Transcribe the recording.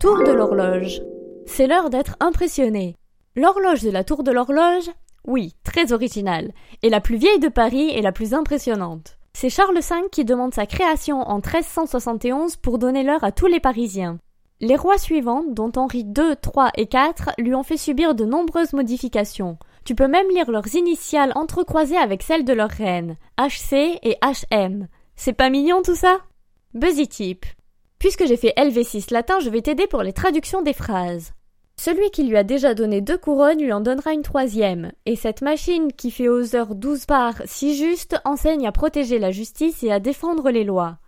Tour de l'horloge. C'est l'heure d'être impressionné. L'horloge de la tour de l'horloge? Oui, très originale. Et la plus vieille de Paris et la plus impressionnante. C'est Charles V qui demande sa création en 1371 pour donner l'heure à tous les Parisiens. Les rois suivants, dont Henri II, III et IV, lui ont fait subir de nombreuses modifications. Tu peux même lire leurs initiales entrecroisées avec celles de leur reine, HC et HM. C'est pas mignon tout ça? Buzzy Tip. Puisque j'ai fait LV6 latin, je vais t'aider pour les traductions des phrases. Celui qui lui a déjà donné deux couronnes lui en donnera une troisième, et cette machine qui fait aux heures douze parts si juste enseigne à protéger la justice et à défendre les lois.